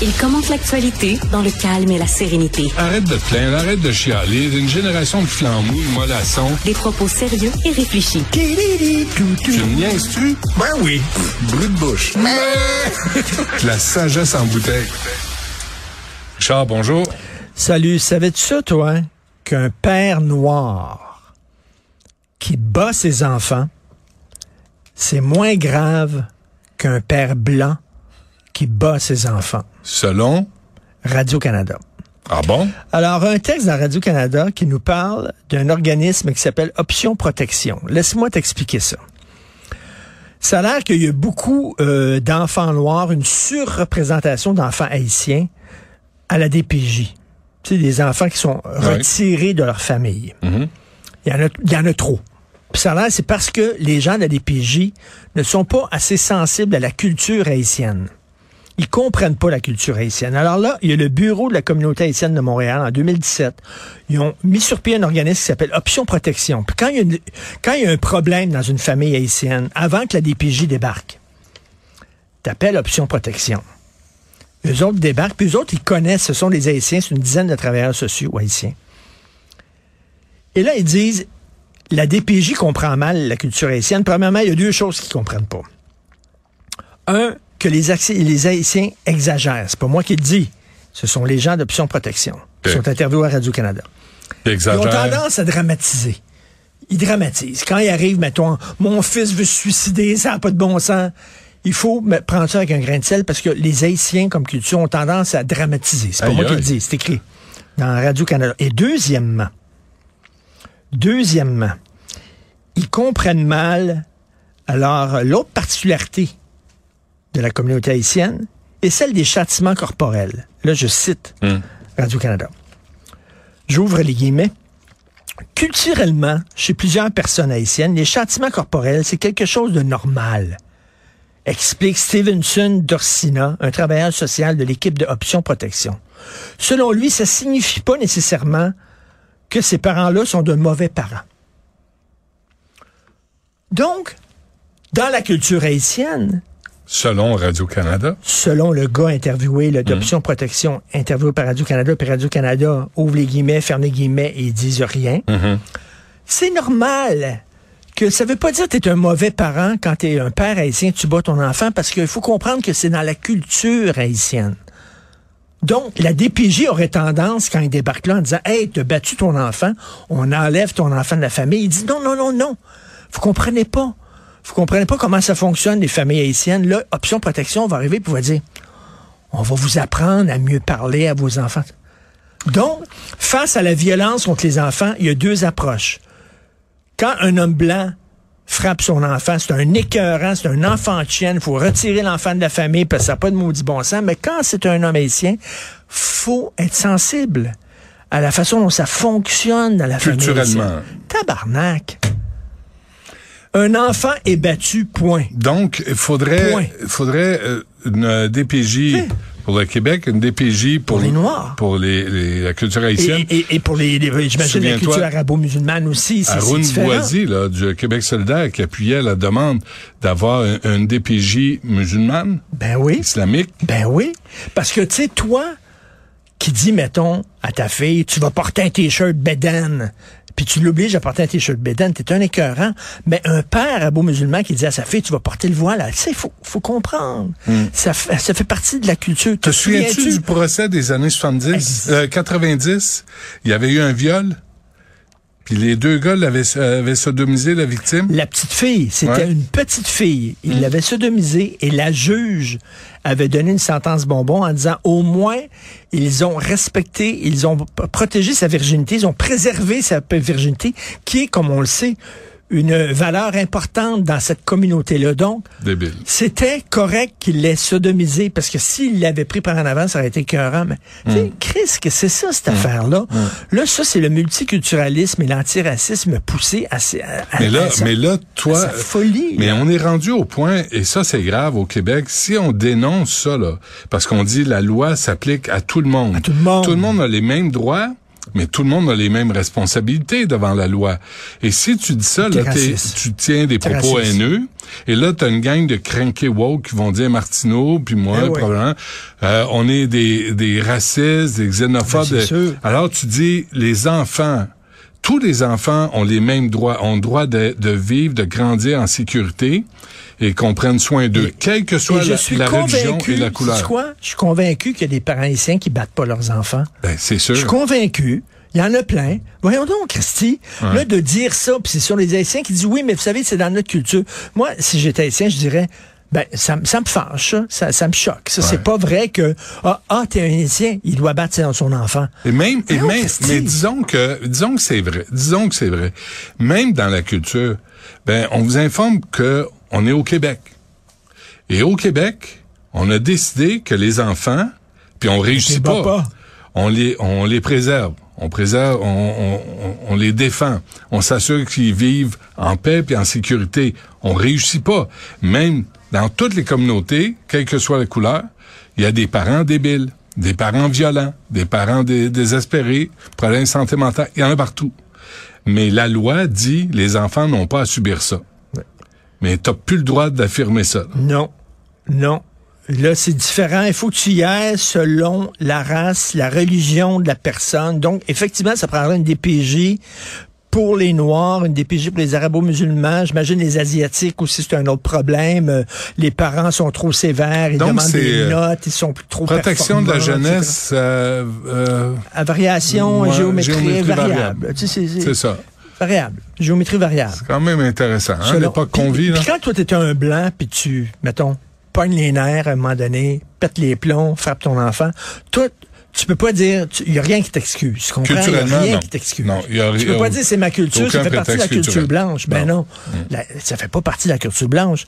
Il commente l'actualité dans le calme et la sérénité. Arrête de te plaindre, arrête de chialer. Une génération de flambous, de mollassons. Des propos sérieux et réfléchis. Tu me niaises-tu? Ben oui. Brut de bouche. La sagesse en bouteille. Richard, bonjour. Salut, savais-tu ça, toi, hein, qu'un père noir qui bat ses enfants, c'est moins grave qu'un père blanc qui bat ses enfants? Selon. Radio-Canada. Ah bon? Alors, un texte dans Radio-Canada qui nous parle d'un organisme qui s'appelle Option Protection. Laisse-moi t'expliquer ça. Ça a l'air qu'il y a beaucoup euh, d'enfants noirs, une surreprésentation d'enfants haïtiens à la DPJ. Tu sais, des enfants qui sont retirés de leur famille. Mhm. Il y en a, il y en a trop. Puis ça a l'air, c'est parce que les gens de la DPJ ne sont pas assez sensibles à la culture haïtienne. Ils comprennent pas la culture haïtienne. Alors là, il y a le bureau de la communauté haïtienne de Montréal en 2017. Ils ont mis sur pied un organisme qui s'appelle Option Protection. Puis quand il, y a un problème dans une famille haïtienne, avant que la DPJ débarque, t'appelles Option Protection. Eux autres débarquent, puis eux autres, ils connaissent, ce sont des Haïtiens, c'est une dizaine de travailleurs sociaux haïtiens. Et là, ils disent, la DPJ comprend mal la culture haïtienne. Premièrement, il y a deux choses qu'ils comprennent pas. Un, que les, Haïti- les Haïtiens exagèrent. C'est pas moi qui le dis. Ce sont les gens d'Option Protection qui sont interviewés à Radio-Canada. Il Ils ont tendance à dramatiser. Ils dramatisent. Quand ils arrivent, mettons, mon fils veut se suicider, ça n'a pas de bon sens. Il faut prendre ça avec un grain de sel parce que les Haïtiens, comme culture, ont tendance à dramatiser. C'est pas moi qui le dis, c'est écrit dans Radio-Canada. Et deuxièmement, deuxièmement, ils comprennent mal, alors, l'autre particularité de la communauté haïtienne est celle des châtiments corporels. Là, je cite Hum. Radio-Canada. J'ouvre les guillemets. Culturellement, chez plusieurs personnes haïtiennes, les châtiments corporels, c'est quelque chose de normal. Explique Stevenson Dorsina, un travailleur social de l'équipe de Option Protection. Selon lui, ça signifie pas nécessairement que ces parents-là sont de mauvais parents. Donc, dans la culture haïtienne, Selon Radio-Canada. selon le gars interviewé, le d'Option Protection, interviewé par Radio-Canada, puis Radio-Canada ouvre les guillemets, ferme les guillemets et ils disent rien. Mhm. C'est normal que ça veut pas dire que tu es un mauvais parent quand tu es un père haïtien, tu bats ton enfant, parce qu'il faut comprendre que c'est dans la culture haïtienne. Donc, la DPJ aurait tendance, quand il débarque là, en disant Hey, t'as battu ton enfant, on enlève ton enfant de la famille. Il dit Non, non, non, non. Vous comprenez pas. Vous comprenez pas comment ça fonctionne, les familles haïtiennes? Là, Option Protection va arriver et va dire On va vous apprendre à mieux parler à vos enfants. Donc, face à la violence contre les enfants, il y a deux approches. Quand un homme blanc frappe son enfant, c'est un écœurant, c'est un enfant de chienne, il faut retirer l'enfant de la famille parce que ça n'a pas de maudit bon sens. Mais quand c'est un homme haïtien, faut être sensible à la façon dont ça fonctionne dans la famille Culturellement. Tabarnak. Un enfant est battu, point. Donc, il faudrait, Point. faudrait euh, une DPJ pour le Québec, une DPJ pour, Pour les Noirs. pour les, les- la culture haïtienne. et- et pour les, les- j'imagine la culture arabo-musulmane aussi, différent. Boisy, là, du Québec solidaire, qui appuyait la demande d'avoir un- une DPJ musulmane, Ben oui. islamique. Ben oui. Parce que, tu sais, toi, qui dis, mettons, à ta fille, tu vas porter un t-shirt Bédan, puis tu l'obliges à porter un t-shirt Bédan, t'es un écœurant. Mais un père à beau musulman qui dit à sa fille, tu vas porter le voile, tu sais, faut, faut comprendre. Ça, fait, ça fait partie de la culture. Te souviens-tu souviens-tu? du procès des années 70, Ex- euh, 90? Il y avait eu un viol? Puis les deux gars l'avaient avaient sodomisé la victime? La petite fille, c'était Ouais. une petite fille. Il Mm. l'avait sodomisée et la juge avait donné une sentence bonbon en disant au moins ils ont respecté, ils ont protégé sa virginité, ils ont préservé sa virginité, qui est, comme on le sait, une valeur importante dans cette communauté-là. Donc, Débile. c'était correct qu'il l'ait sodomisé parce que s'il l'avait pris par en avant, ça aurait été écœurant. Mais, tu Mm. sais, Chris, que c'est ça, cette affaire-là? Là, ça, c'est le multiculturalisme et l'antiracisme poussé à, à, à- Mais là, à sa- mais là, à toi, sa folie. mais là. on est rendu au point, et ça c'est grave au Québec, si on dénonce ça, là, parce qu'on dit la loi s'applique à tout le monde. À tout le monde. Tout le monde a les mêmes droits. Mais tout le monde a les mêmes responsabilités devant la loi. Et si tu dis ça, là, tu tiens des propos raciste. haineux, et là, t'as une gang de cranky woke qui vont dire Martineau, puis moi, Eh oui. probablement, euh, on est des, des racistes, des xénophobes. Ben. Alors, tu dis, les enfants, tous les enfants ont les mêmes droits, ont le droit de, de vivre, de grandir en sécurité et qu'on prenne soin d'eux, quelle que soit la, religion et la couleur. quoi? Je suis convaincu qu'il y a des parents haïtiens qui battent pas leurs enfants. Ben, c'est sûr. Je suis convaincu. Il y en a plein. Voyons donc, Christy. Là, de dire ça, puis c'est sur les Haïtiens qui disent oui, mais vous savez, c'est dans notre culture. Moi, si j'étais Haïtien, je dirais, ben, ça, me- ça me fâche, ça. ça, ça me choque. Ça, c'est pas vrai que, ah, ah t'es un Haïtien, il doit battre son- son enfant. Et même, et même, mais disons que, disons que c'est vrai. Disons que c'est vrai. Même dans la culture, ben, on vous informe que on est au Québec. Et au Québec, on a décidé que les enfants, puis on réussit pas, pas. on les, on les préserve. On préserve, on, on, on- les défend. On s'assure qu'ils vivent en paix puis en sécurité. On réussit pas. Même dans toutes les communautés, quelle que soit la couleur, il y a des parents débiles, des parents violents, des parents dé- désespérés, problèmes de santé mentale. Il y en a partout. Mais la loi dit les enfants n'ont pas à subir ça. Mais t'as plus le droit d'affirmer ça. là. Non. Non. Là, c'est différent. Il faut que tu y ailles selon la race, la religion de la personne. Donc, effectivement, ça prendrait une DPJ pour les Noirs, une DPJ pour les Arabo-musulmans. J'imagine les Asiatiques aussi, c'est un autre problème. Euh, Les parents sont trop sévères, ils Donc, demandent c'est, des euh, notes, ils sont trop Protection de la jeunesse, euh, euh, À variation, Ouais, géométrie, géométrie variable. variable. Tu sais, c'est- c'est ça. variable. Géométrie variable. quand même intéressant. Hein, Selon- l'époque qu'on vit, là. quand toi, t'étais un blanc, puis tu, mettons, pognes les nerfs à un moment donné, pète les plombs, frappe ton enfant, toi, tu peux pas dire, il y a rien qui t'excuse. Il y a Culturellement, rien non. qui t'excuse. A tu rien- peux pas dire c'est ma culture, ça fait partie de la culture culturel. blanche. Ben non. Non. La- ça fait pas partie de la culture blanche.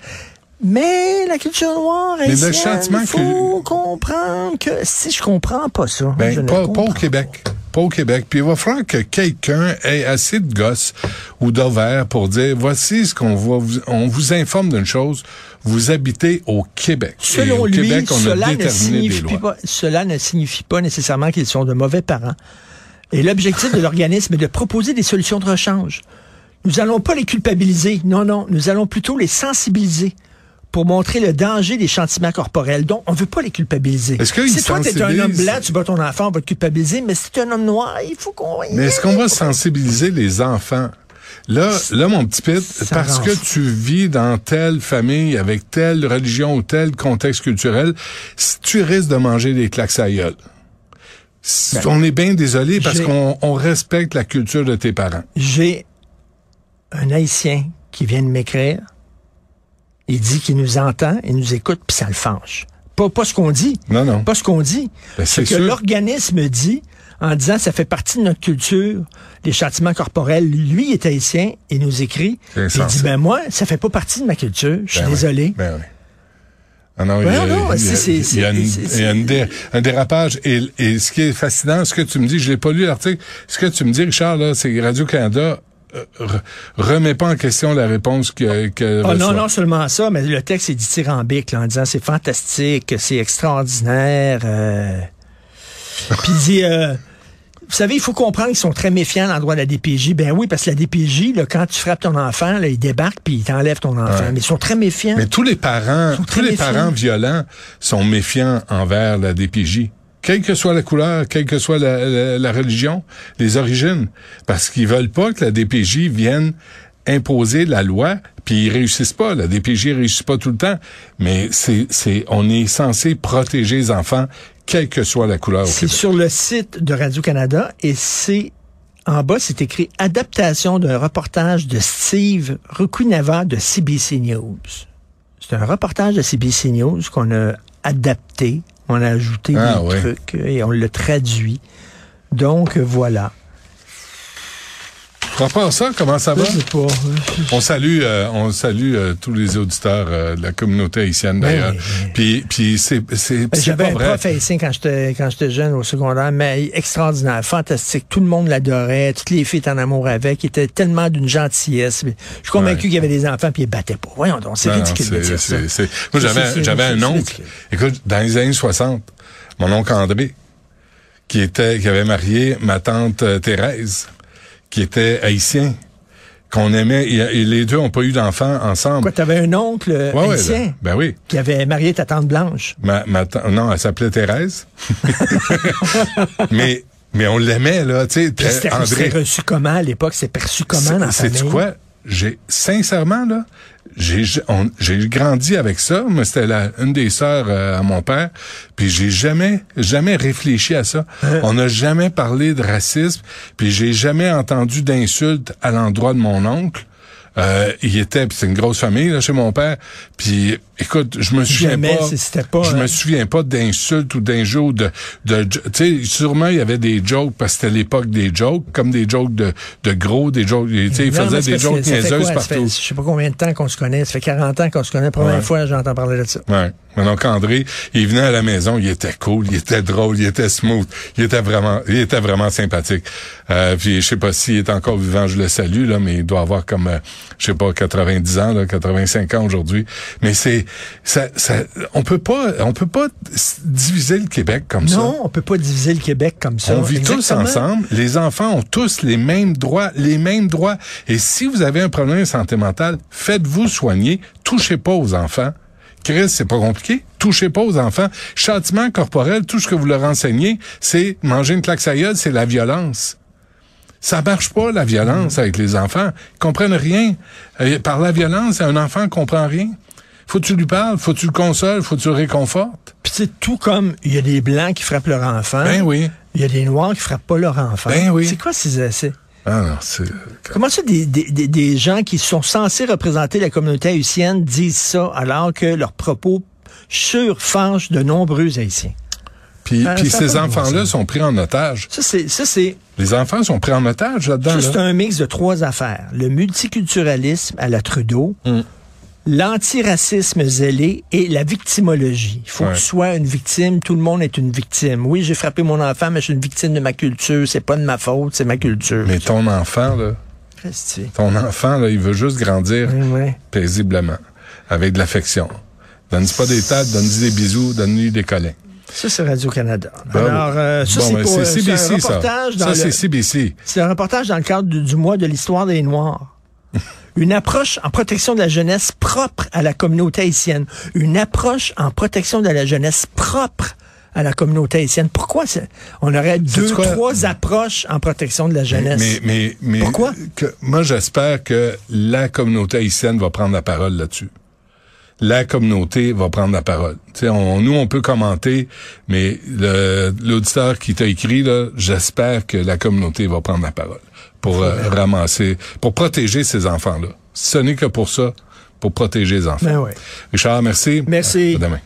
Mais la culture noire, Mais le haïtienne, châtiment il faut comprendre que si je comprends pas ça, Ben, je ne pas, au Québec. Pas au Québec. Puis il va falloir que quelqu'un ait assez de gosses ou d'ovaires pour dire voici ce qu'on va vous, on vous informe d'une chose. Vous habitez au Québec. Selon au lui, Québec, on a cela, ne des signifie lois. pas, cela ne signifie pas nécessairement qu'ils sont de mauvais parents. Et l'objectif de l'organisme est de proposer des solutions de rechange. Nous n'allons pas les culpabiliser. Non, non. Nous allons plutôt les sensibiliser pour montrer le danger des chantiments corporels. Donc, on veut pas les culpabiliser. Est-ce si toi, t'es un homme blanc, tu bats ton enfant, on va te culpabiliser. Mais si tu es un homme noir, il faut qu'on... Mais est-ce qu'on va sensibiliser les enfants? Là, là, mon petit Pete, parce que tu vis dans telle famille, avec telle religion ou tel contexte culturel, si tu risques de manger des claques à gueule. Ben, on est bien désolé parce qu'on on respecte la culture de tes parents. J'ai un Haïtien qui vient de m'écrire. Il dit qu'il nous entend et nous écoute, puis ça le fâche. Pas, pas ce qu'on dit. Non, non. Pas ce qu'on dit. Ben, c'est c'est que l'organisme dit, en disant ça fait partie de notre culture, les châtiments corporels. Lui il est haïtien et nous écrit. Il dit, ben moi, ça fait pas partie de ma culture. Je suis Ben oui. désolé. Ben oui. Ah non, Ben il y a, non, il y a- c'est- c'est- il y a une- c'est- il y a une dé- un dérapage. Et, et ce qui est fascinant, ce que tu me dis, je l'ai pas lu l'article, ce que tu me dis, Richard, là, c'est Radio-Canada remet pas en question la réponse que, que Ah non, non seulement ça, mais le texte est dithyrambique là, en disant c'est fantastique, c'est extraordinaire. euh. Puis il dit, euh, vous savez, il faut comprendre qu'ils sont très méfiants à l'endroit de la DPJ. Ben oui, parce que la DPJ, là, quand tu frappes ton enfant, là, il débarque puis il t'enlève ton enfant. Ouais. Mais ils sont très méfiants. Mais tous les parents, tous les méfiants. parents violents sont méfiants envers la DPJ. Quelle que soit la couleur, quelle que soit la, la- la religion, les origines. Parce qu'ils veulent pas que la DPJ vienne imposer la loi, puis ils réussissent pas. La DPJ réussit pas tout le temps. Mais c'est, c'est, on est censé protéger les enfants, quelle que soit la couleur C'est sur le site de Radio-Canada et c'est en bas, c'est écrit adaptation d'un reportage de Steve Rukunava de CBC News. C'est un reportage de CBC News qu'on a adapté, on a ajouté Ah, des oui. trucs et on l'a traduit. Donc voilà. À part ça, comment ça va? Je sais pas. On salue, euh, on salue euh, tous les auditeurs euh, de la communauté haïtienne Ben d'ailleurs. oui. Puis, puis c'est, c'est, c'est J'avais un vrai. prof haïtien quand j'étais quand j'étais jeune au secondaire, mais extraordinaire, fantastique. Tout le monde l'adorait, toutes les filles étaient en amour avec. Il était tellement d'une gentillesse. Je suis convaincu Ouais. qu'il y avait des enfants puis il battait pas. Voyons donc, c'est ridicule de dire ça. Moi, j'avais, j'avais un oncle. Écoute, dans les années 60, mon oncle André, qui était, qui avait marié ma tante Thérèse, qui était haïtien, qu'on aimait, et, les deux ont pas eu d'enfants ensemble. Quoi, t'avais un oncle Ouais, haïtien là. ben oui. qui avait marié ta tante Blanche. Ma, ma non, elle s'appelait Thérèse. mais, mais on l'aimait, là, tu sais. André. reçu comment à l'époque? C'est perçu comment dans la C'est famille? quoi? J'ai sincèrement là, j'ai j'ai grandi avec ça. Moi, c'était la une des sœurs euh, à mon père. Puis j'ai jamais jamais réfléchi à ça. Hein? On n'a jamais parlé de racisme. Puis j'ai jamais entendu d'insultes à l'endroit de mon oncle. Euh, il était, c'est une grosse famille là, chez mon père. Puis écoute, je me souviens Jamais, pas. c'est- c'était pas, Je hein. me souviens pas d'insultes ou d'injures de, de, tu sais, sûrement il y avait des jokes parce que c'était l'époque des jokes, comme des jokes de, de gros, des jokes, tu sais, il Non, mais faisait c'est des jokes niaiseuses partout. Je sais pas combien de temps qu'on se connaît. Ça fait 40 ans qu'on se connaît. Première Ouais. fois, j'entends parler de ça. Ouais. Donc André, il venait à la maison, il était cool, il était drôle, il était smooth, il était vraiment, il était vraiment sympathique. Euh, puis je sais pas s'il est encore vivant, je le salue là, mais il doit avoir comme, euh, je sais pas, 90 ans, là, 85 ans aujourd'hui. Mais c'est, ça, ça, on peut pas, on peut pas diviser le Québec comme ça. Non, on peut pas diviser le Québec comme ça. On vit tous ensemble. Les enfants ont tous les mêmes droits, les mêmes droits. Et si vous avez un problème de santé mentale, faites-vous soigner. Touchez pas aux enfants. Chris, c'est pas compliqué. Touchez pas aux enfants. Châtiment corporel, tout ce que vous leur enseignez, c'est manger une claque gueule, c'est la violence. Ça marche pas, la violence, avec les enfants. Ils comprennent rien. Euh, par la violence, un enfant comprend rien. Faut que tu lui parles, faut que tu le consoles, faut que tu le réconfortes. Puis c'est tout comme il y a des blancs qui frappent leur enfant. Ben oui. Il y a des noirs qui frappent pas leur enfant. Ben oui. C'est quoi ces essais? Ah non, c'est... Comment ça, des, des, des, des gens qui sont censés représenter la communauté haïtienne disent ça alors que leurs propos surfangent de nombreux Haïtiens? Puis, Ah, puis ces enfants-là sont pris en otage. Ça, c'est, ça, c'est, Les enfants sont pris en otage là-dedans. c'est un mix de trois affaires. Le multiculturalisme à la Trudeau, Mm. L'antiracisme zélé et la victimologie. Il faut Ouais. que tu sois une victime, tout le monde est une victime. Oui, j'ai frappé mon enfant, mais je suis une victime de ma culture. C'est pas de ma faute, c'est ma culture. Mais ton enfant, là, ton enfant, là, il veut juste grandir paisiblement, avec de l'affection. Donne-lui pas des têtes, donne-lui des bisous, donne-lui des câlins. Ça, c'est Radio-Canada. Bravo. Alors, euh, ça, Bon, c'est ben, c'est euh, CBC, un reportage ça. dans Ça, le- c'est CBC. C'est un reportage dans le cadre du, du mois de l'histoire des Noirs. Une approche en protection de la jeunesse propre à la communauté haïtienne. Une approche en protection de la jeunesse propre à la communauté haïtienne. Pourquoi c'est- on aurait deux, quoi? trois approches en protection de la jeunesse? Mais, mais, mais, Pourquoi? que- moi, j'espère que la communauté haïtienne va prendre la parole là-dessus. La communauté va prendre la parole. On, nous, on peut commenter, mais le- l'auditeur qui t'a écrit, là, j'espère que la communauté va prendre la parole pour euh, ramasser, pour protéger ces enfants-là. Ce n'est que pour ça, pour protéger les enfants. Ben ouais. Richard, merci. Merci. À demain.